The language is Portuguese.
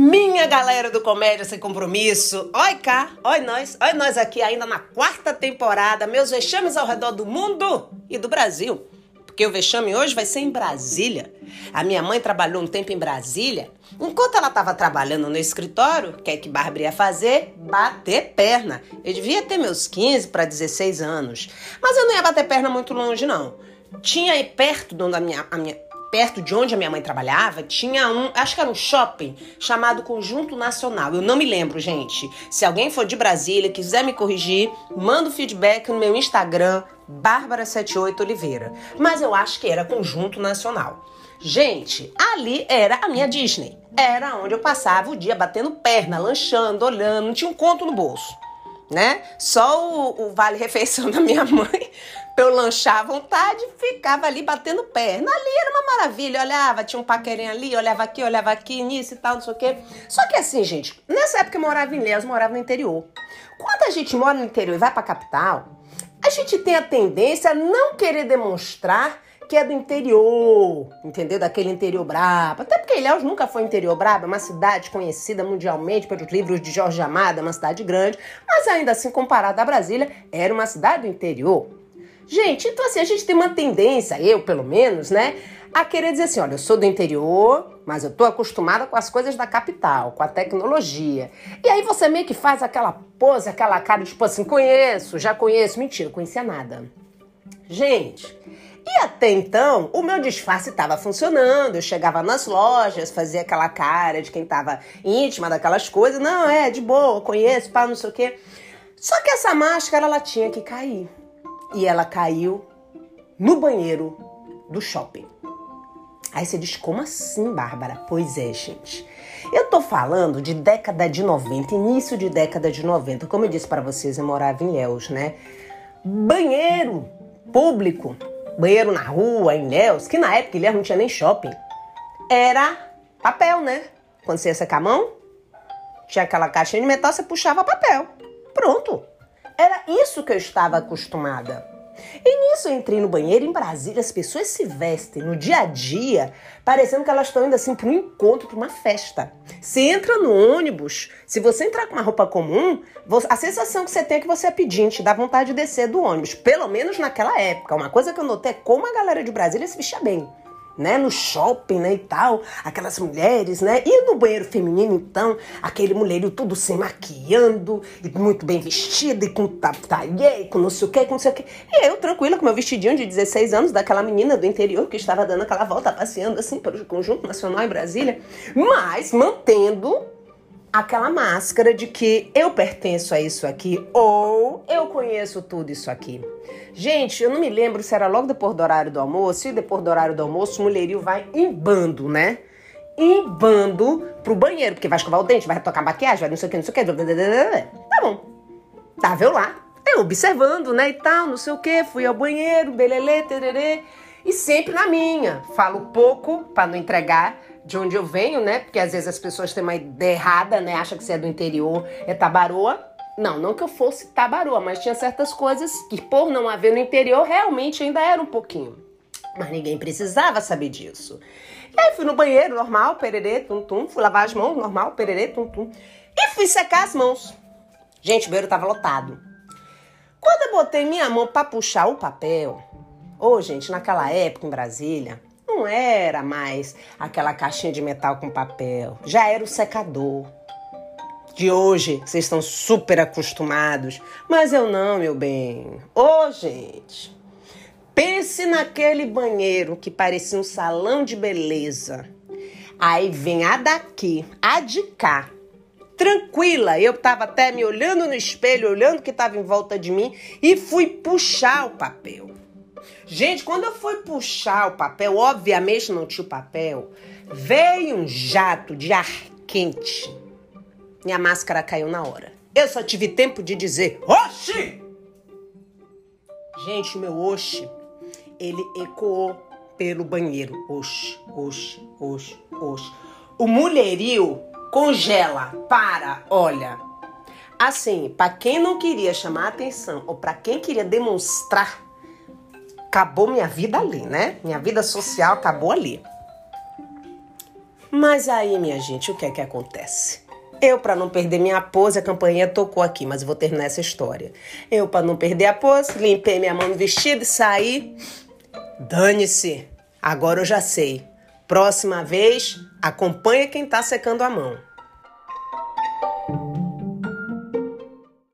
Minha galera do Comédia Sem Compromisso, oi cá, oi nós, oi nós aqui ainda na quarta temporada, meus vexames ao redor do mundo e do Brasil. Porque o vexame hoje vai ser em Brasília. A minha mãe trabalhou um tempo em Brasília. Enquanto ela estava trabalhando no escritório, o que é que Bárbara ia fazer? Bater perna. Eu devia ter meus 15 para 16 anos. Mas eu não ia bater perna muito longe, não. Tinha aí perto de onde a minha, a minha, perto de onde a minha mãe trabalhava, tinha um, acho que era um shopping chamado Conjunto Nacional. Eu não me lembro, gente. Se alguém for de Brasília quiser me corrigir, manda o feedback no meu Instagram, Bárbara78 Oliveira. Mas eu acho que era Conjunto Nacional. Gente, ali era a minha Disney. Era onde eu passava o dia batendo perna, lanchando, olhando, não tinha um conto no bolso, né? Só o, o vale-refeição da minha mãe pra eu lanchar à vontade, ficava ali batendo perna. Ali era uma maravilha, olhava, tinha um paquerinho ali, olhava aqui, olhava aqui, nisso e tal, não sei o quê. Só que assim, gente, nessa época eu morava em Léus, morava no interior. Quando a gente mora no interior e vai pra capital, a gente tem a tendência a não querer demonstrar que é do interior, entendeu? Daquele interior brabo. Até porque Ilhéus nunca foi interior brabo, é uma cidade conhecida mundialmente pelos livros de Jorge Amado, é uma cidade grande, mas ainda assim, comparada a Brasília, era uma cidade do interior. Gente, então assim, a gente tem uma tendência, eu pelo menos, né, a querer dizer assim, olha, eu sou do interior, mas eu tô acostumada com as coisas da capital, com a tecnologia. E aí você meio que faz aquela pose, aquela cara, tipo assim, conheço, já conheço. Mentira, conhecia nada. Gente, e até então, o meu disfarce estava funcionando. Eu chegava nas lojas, fazia aquela cara de quem estava íntima daquelas coisas. Não, é, de boa, conheço, pá, não sei o quê. Só que essa máscara, ela tinha que cair. E ela caiu no banheiro do shopping. Aí você diz, como assim, Bárbara? Pois é, gente. Eu tô falando de década de 90, início de década de 90. Como eu disse para vocês, eu morava em Ilhéus, né? Banheiro público banheiro na rua, em Ilhéus, que na época Ilhéus não tinha nem shopping, era papel, né? Quando você ia secar a mão, tinha aquela caixinha de metal, você puxava papel. Pronto. Era isso que eu estava acostumada. E nisso eu entrei no banheiro em Brasília, as pessoas se vestem no dia a dia, parecendo que elas estão indo assim para um encontro, para uma festa. Você entra no ônibus, se você entrar com uma roupa comum, a sensação que você tem é que você é pedinte, dá vontade de descer do ônibus, pelo menos naquela época. Uma coisa que eu notei é como a galera de Brasília se vestia bem né, no shopping, né, e tal, aquelas mulheres, né, e no banheiro feminino, então, aquele mulherio tudo se maquiando, e muito bem vestida, e com taie, com não sei o que, com não sei o que, e eu tranquila com meu vestidinho de 16 anos, daquela menina do interior que estava dando aquela volta, passeando assim pelo Conjunto Nacional em Brasília, mas mantendo aquela máscara de que eu pertenço a isso aqui ou eu conheço tudo isso aqui. Gente, eu não me lembro se era logo depois do horário do almoço, e depois do horário do almoço o mulherio vai em bando, né? Em bando pro banheiro, porque vai escovar o dente, vai retocar maquiagem, vai não sei o que, não sei o que. Tá bom. Tava eu lá, eu observando, né, e tal, não sei o que, fui ao banheiro, belelê, tererê, e sempre na minha. Falo pouco para não entregar de onde eu venho, né? Porque às vezes as pessoas têm uma ideia errada, né? Acha que você é do interior, é tabaroa. Não, não que eu fosse tabaroa, mas tinha certas coisas que, por não haver no interior, realmente ainda era um pouquinho. Mas ninguém precisava saber disso. E aí fui no banheiro, normal, pererê, tum, tum. Fui lavar as mãos, normal, pererê, tum, tum. E fui secar as mãos. Gente, o banheiro tava lotado. Quando eu botei minha mão para puxar o papel, ô, oh, gente, naquela época em Brasília, não era mais aquela caixinha de metal com papel, já era o secador. De hoje, vocês estão super acostumados, mas eu não, meu bem. Ô, oh, gente, pense naquele banheiro que parecia um salão de beleza. Aí vem a daqui, a de cá, tranquila. Eu tava até me olhando no espelho, olhando o que estava em volta de mim e fui puxar o papel. Gente, quando eu fui puxar o papel, obviamente não tinha o papel, veio um jato de ar quente. Minha máscara caiu na hora. Eu só tive tempo de dizer, oxi! Gente, o meu oxi, ele ecoou pelo banheiro. Oxi, oxi, oxi, oxi. O mulherio congela, para, olha. Assim, para quem não queria chamar atenção ou para quem queria demonstrar acabou minha vida ali, né? Minha vida social acabou ali. Mas aí, minha gente, o que é que acontece? Eu, para não perder minha pose, a campainha tocou aqui, mas vou terminar essa história. Eu, para não perder a pose, limpei minha mão no vestido e saí. Dane-se! Agora eu já sei. Próxima vez, acompanha quem tá secando a mão.